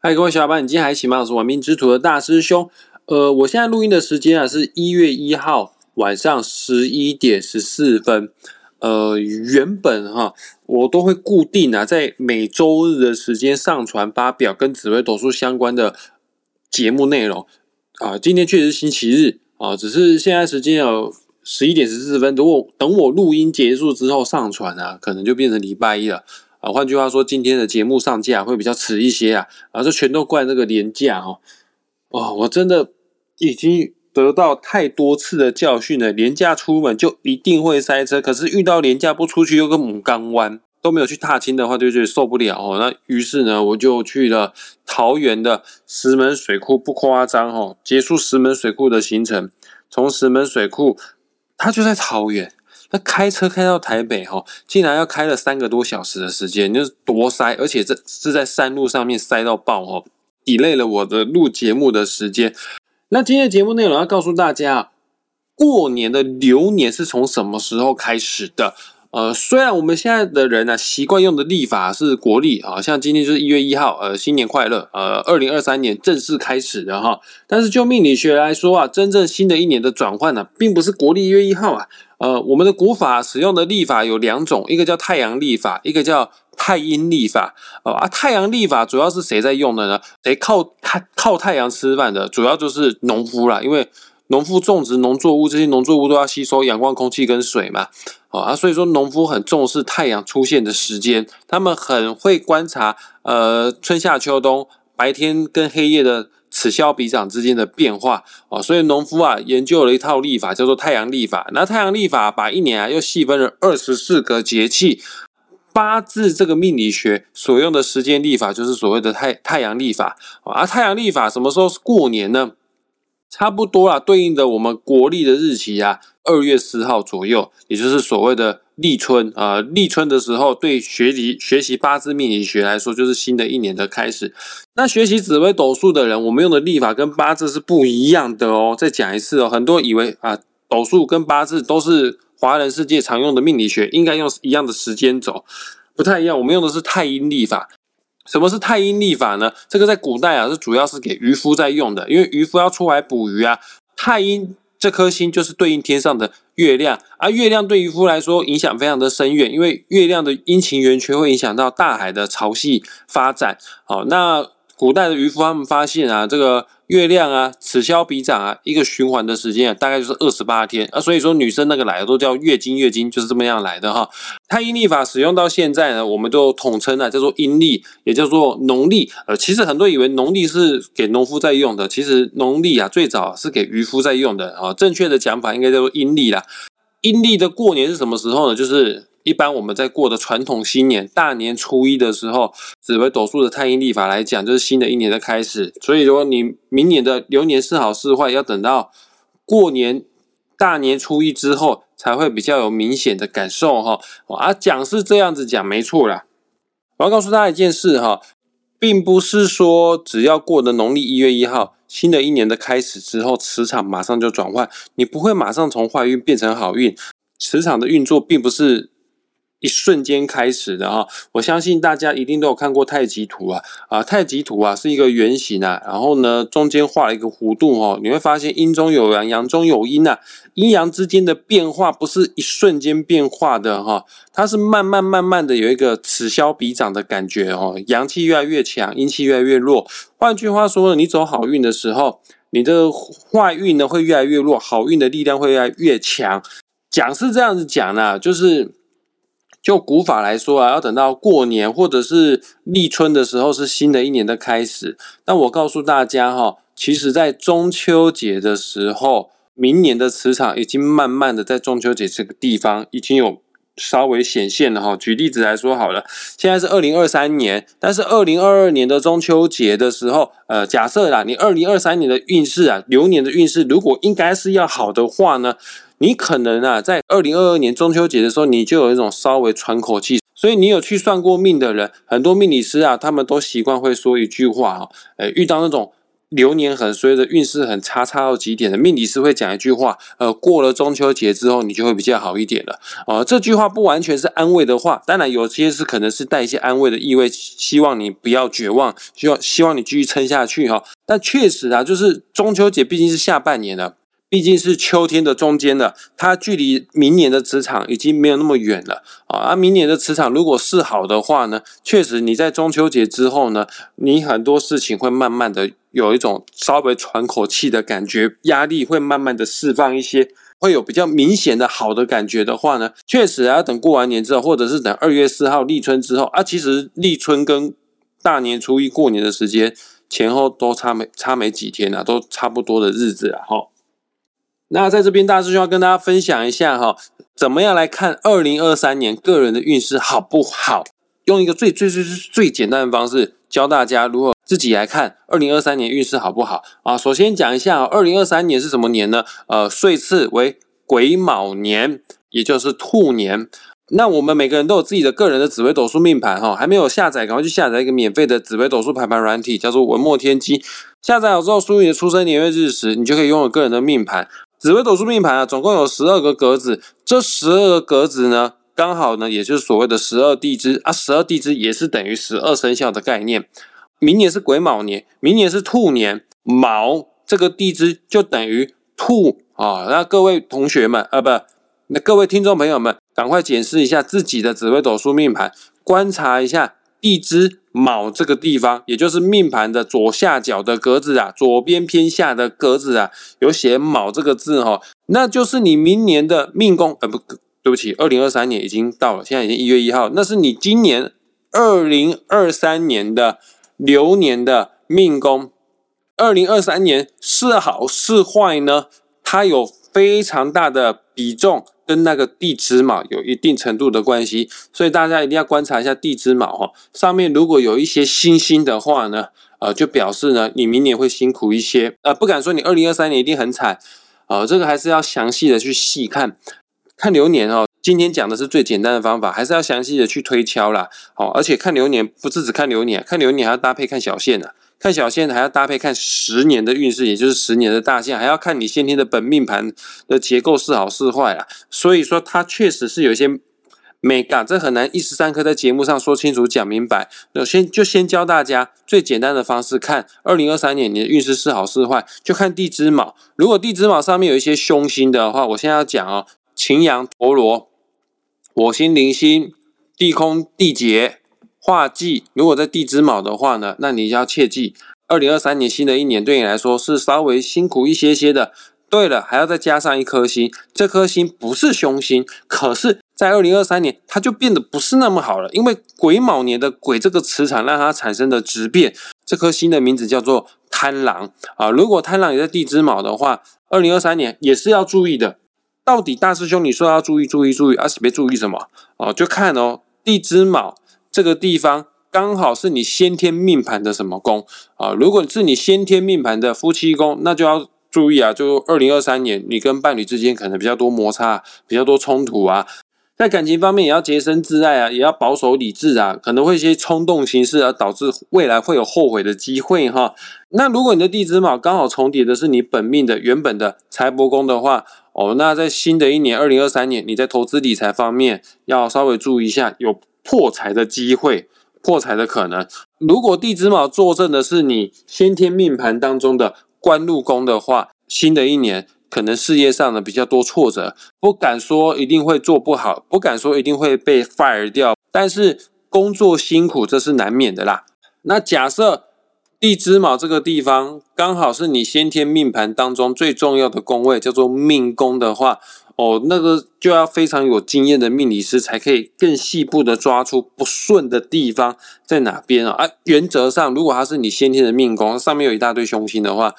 嗨，各位小伙伴，你今天还行吗？我是玩命之徒的大师兄。呃，我现在录音的时间啊，是一月一号晚上十一点十四分。呃，原本哈，我都会固定啊，在每周日的时间上传发表跟紫微斗数相关的节目内容啊。今天确实是星期日啊，只是现在时间有十一点十四分，等我等我录音结束之后上传啊，可能就变成礼拜一了。啊，换句话说，今天的节目上架会比较迟一些啊，啊，这全都怪那个廉价哈，哦，我真的已经得到太多次的教训了，廉价出门就一定会塞车，可是遇到廉价不出去又个母钢湾，都没有去踏青的话，就觉得受不了哦。那于是呢，我就去了桃园的石门水库，不夸张哦，结束石门水库的行程，从石门水库，它就在桃园。那开车开到台北哈，竟然要开了三个多小时的时间，就是多塞，而且这是在山路上面塞到爆哈，抵累了我的录节目的时间。那今天的节目内容要告诉大家，过年的流年是从什么时候开始的？呃，虽然我们现在的人呢习惯用的历法是国历啊，像今天就是一月一号，呃，新年快乐，呃，二零二三年正式开始的哈。但是就命理学来说啊，真正新的一年的转换呢，并不是国历一月一号啊。呃，我们的古法使用的历法有两种，一个叫太阳历法，一个叫太阴历法。哦啊，太阳历法主要是谁在用的呢？谁靠太靠太阳吃饭的，主要就是农夫啦，因为。农夫种植农作物，这些农作物都要吸收阳光、空气跟水嘛，啊，所以说农夫很重视太阳出现的时间，他们很会观察，呃，春夏秋冬白天跟黑夜的此消彼长之间的变化，哦，所以农夫啊研究了一套历法，叫做太阳历法。那太阳历法把一年啊又细分了二十四个节气，八字这个命理学所用的时间历法就是所谓的太太阳历法，啊，太阳历法什么时候是过年呢？差不多啦，对应的我们国历的日期啊，二月四号左右，也就是所谓的立春啊。立春的时候，对学习学习八字命理学来说，就是新的一年的开始。那学习紫微斗数的人，我们用的历法跟八字是不一样的哦。再讲一次哦，很多以为啊，斗数跟八字都是华人世界常用的命理学，应该用一样的时间走，不太一样。我们用的是太阴历法。什么是太阴历法呢？这个在古代啊，是主要是给渔夫在用的，因为渔夫要出海捕鱼啊。太阴这颗星就是对应天上的月亮，而月亮对渔夫来说影响非常的深远，因为月亮的阴晴圆缺会影响到大海的潮汐发展。好，那。古代的渔夫他们发现啊，这个月亮啊，此消彼长啊，一个循环的时间啊，大概就是二十八天啊。所以说女生那个来的都叫月经，月经就是这么样来的哈。太阴历法使用到现在呢，我们都统称啊叫做阴历，也叫做农历。呃，其实很多以为农历是给农夫在用的，其实农历啊最早是给渔夫在用的啊。正确的讲法应该叫做阴历啦。阴历的过年是什么时候呢？就是。一般我们在过的传统新年大年初一的时候，紫微斗数的太阴历法来讲，就是新的一年的开始。所以说，你明年的流年是好是坏，要等到过年大年初一之后，才会比较有明显的感受哈。啊，讲是这样子讲，没错啦。我要告诉大家一件事哈，并不是说只要过了农历一月一号，新的一年的开始之后，磁场马上就转换，你不会马上从坏运变成好运。磁场的运作并不是。一瞬间开始的哈，我相信大家一定都有看过太极图啊啊，太极图啊是一个圆形啊，然后呢中间画了一个弧度哈，你会发现阴中有阳，阳中有阴呐，阴阳之间的变化不是一瞬间变化的哈，它是慢慢慢慢的有一个此消彼长的感觉哦，阳气越来越强，阴气越来越弱。换句话说，你走好运的时候，你的坏运呢会越来越弱，好运的力量会越来越强。讲是这样子讲呢，就是。就古法来说啊，要等到过年或者是立春的时候，是新的一年的开始。那我告诉大家哈，其实，在中秋节的时候，明年的磁场已经慢慢的在中秋节这个地方已经有稍微显现了哈。举例子来说好了，现在是二零二三年，但是二零二二年的中秋节的时候，呃，假设啦，你二零二三年的运势啊，流年的运势，如果应该是要好的话呢？你可能啊，在二零二二年中秋节的时候，你就有一种稍微喘口气。所以你有去算过命的人，很多命理师啊，他们都习惯会说一句话哈，诶，遇到那种流年很衰的，运势很差，差到极点的命理师会讲一句话，呃，过了中秋节之后，你就会比较好一点了。呃，这句话不完全是安慰的话，当然有些是可能是带一些安慰的意味，希望你不要绝望，希望希望你继续撑下去哈。但确实啊，就是中秋节毕竟是下半年了。毕竟是秋天的中间了，它距离明年的磁场已经没有那么远了啊！而明年的磁场如果是好的话呢，确实你在中秋节之后呢，你很多事情会慢慢的有一种稍微喘口气的感觉，压力会慢慢的释放一些，会有比较明显的好的感觉的话呢，确实要等过完年之后，或者是等二月四号立春之后啊，其实立春跟大年初一过年的时间前后都差没差没几天啊，都差不多的日子啊，哈。那在这边，大师兄要跟大家分享一下哈，怎么样来看二零二三年个人的运势好不好？用一个最最最最最简单的方式教大家如何自己来看二零二三年运势好不好啊？首先讲一下二零二三年是什么年呢？呃，岁次为癸卯年，也就是兔年。那我们每个人都有自己的个人的紫微斗数命盘哈，还没有下载，赶快去下载一个免费的紫微斗数排盘软体，叫做文墨天机。下载好之后，输入你的出生年月日时，你就可以拥有个人的命盘。紫微斗数命盘啊，总共有十二个格子，这十二个格子呢，刚好呢，也就是所谓的十二地支啊，十二地支也是等于十二生肖的概念。明年是癸卯年，明年是兔年，卯这个地支就等于兔啊。那各位同学们啊，不，那各位听众朋友们，赶快检视一下自己的紫微斗数命盘，观察一下。地支卯这个地方，也就是命盘的左下角的格子啊，左边偏下的格子啊，有写卯这个字哈，那就是你明年的命宫。呃，不对不起，二零二三年已经到了，现在已经一月一号，那是你今年二零二三年的流年的命宫。二零二三年是好是坏呢？它有非常大的比重。跟那个地支卯有一定程度的关系，所以大家一定要观察一下地支卯哈，上面如果有一些星星的话呢，呃，就表示呢你明年会辛苦一些，呃，不敢说你二零二三年一定很惨，呃，这个还是要详细的去细看，看流年哦。今天讲的是最简单的方法，还是要详细的去推敲啦。好，而且看流年不是只看流年，看流年还要搭配看小线的。看小线还要搭配看十年的运势，也就是十年的大线，还要看你先天的本命盘的结构是好是坏啊。所以说它确实是有一些美感，这很难一时三刻在节目上说清楚讲明白。那先就先教大家最简单的方式，看二零二三年你的运势是好是坏，就看地支卯。如果地支卯上面有一些凶星的话，我现在要讲哦，擎羊、陀罗、火星、铃星、地空、地劫。画忌，如果在地支卯的话呢，那你要切记，二零二三年新的一年对你来说是稍微辛苦一些些的。对了，还要再加上一颗星，这颗星不是凶星，可是，在二零二三年它就变得不是那么好了，因为癸卯年的癸这个磁场让它产生的质变，这颗星的名字叫做贪狼啊。如果贪狼也在地支卯的话，二零二三年也是要注意的。到底大师兄你说要注意注意注意，而是别注意什么哦？就看哦，地支卯。这个地方刚好是你先天命盘的什么宫啊？如果是你先天命盘的夫妻宫，那就要注意啊！就二零二三年，你跟伴侣之间可能比较多摩擦，比较多冲突啊。在感情方面也要洁身自爱啊，也要保守理智啊，可能会一些冲动行事而导致未来会有后悔的机会哈。那如果你的地支卯刚好重叠的是你本命的原本的财帛宫的话，哦，那在新的一年二零二三年，你在投资理财方面要稍微注意一下有。破财的机会，破财的可能。如果地支卯坐镇的是你先天命盘当中的官禄宫的话，新的一年可能事业上呢比较多挫折，不敢说一定会做不好，不敢说一定会被 fire 掉，但是工作辛苦这是难免的啦。那假设地支卯这个地方刚好是你先天命盘当中最重要的宫位，叫做命宫的话。哦，那个就要非常有经验的命理师才可以更细部的抓出不顺的地方在哪边啊！啊，原则上，如果它是你先天的命宫，上面有一大堆凶星的话，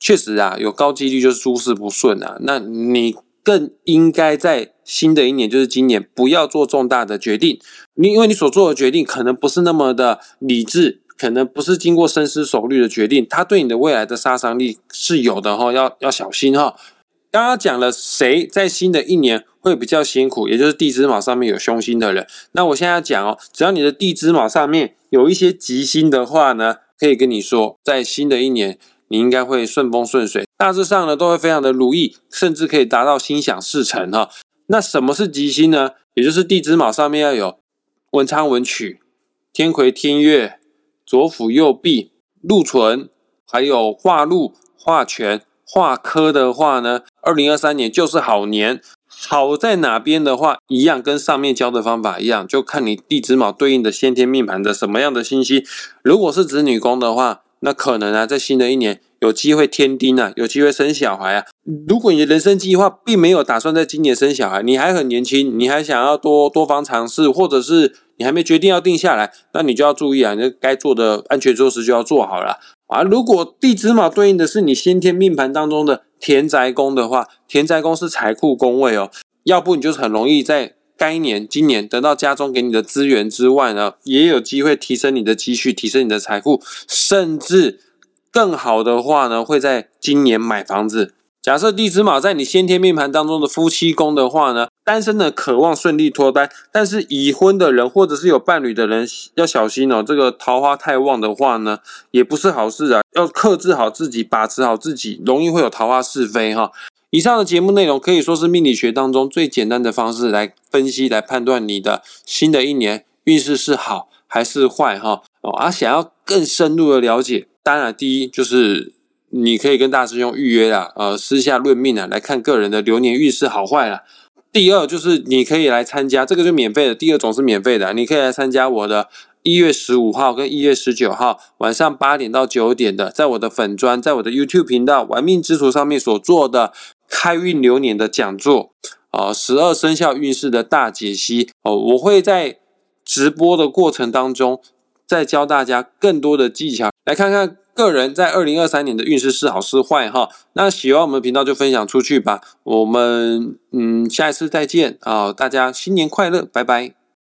确实啊，有高几率就是诸事不顺啊。那你更应该在新的一年，就是今年，不要做重大的决定。你因为你所做的决定可能不是那么的理智，可能不是经过深思熟虑的决定，它对你的未来的杀伤力是有的哈，要要小心哈。刚刚讲了谁在新的一年会比较辛苦，也就是地支卯上面有凶星的人。那我现在讲哦，只要你的地支卯上面有一些吉星的话呢，可以跟你说，在新的一年，你应该会顺风顺水，大致上呢都会非常的如意，甚至可以达到心想事成哈。那什么是吉星呢？也就是地支卯上面要有文昌文曲、天魁天月、左辅右弼、禄存，还有化禄、化权、化科的话呢，二零二三年就是好年。好在哪边的话，一样跟上面教的方法一样，就看你地支卯对应的先天命盘的什么样的信息。如果是子女宫的话，那可能啊，在新的一年有机会添丁啊，有机会生小孩啊。如果你的人生计划并没有打算在今年生小孩，你还很年轻，你还想要多多方尝试，或者是你还没决定要定下来，那你就要注意啊，你该做的安全措施就要做好了啊。如果地支卯对应的是你先天命盘当中的田宅宫的话，田宅宫是财库宫位哦，要不你就是很容易在该年今年得到家中给你的资源之外呢，也有机会提升你的积蓄，提升你的财富，甚至。更好的话呢，会在今年买房子。假设地支卯在你先天命盘当中的夫妻宫的话呢，单身的渴望顺利脱单，但是已婚的人或者是有伴侣的人要小心哦。这个桃花太旺的话呢，也不是好事啊，要克制好自己，把持好自己，容易会有桃花是非哈。以上的节目内容可以说是命理学当中最简单的方式来分析、来判断你的新的一年运势是好还是坏哈。哦，而想要更深入的了解。当然，第一就是你可以跟大师兄预约啦，呃，私下论命啊，来看个人的流年运势好坏啦。第二就是你可以来参加，这个就免费的。第二种是免费的，你可以来参加我的一月十五号跟一月十九号晚上八点到九点的，在我的粉砖，在我的 YouTube 频道“玩命之徒”上面所做的开运流年的讲座，啊，十二生肖运势的大解析哦，我会在直播的过程当中。再教大家更多的技巧，来看看个人在二零二三年的运势是好是坏哈。那喜欢我们频道就分享出去吧。我们嗯下一次再见啊！大家新年快乐，拜拜。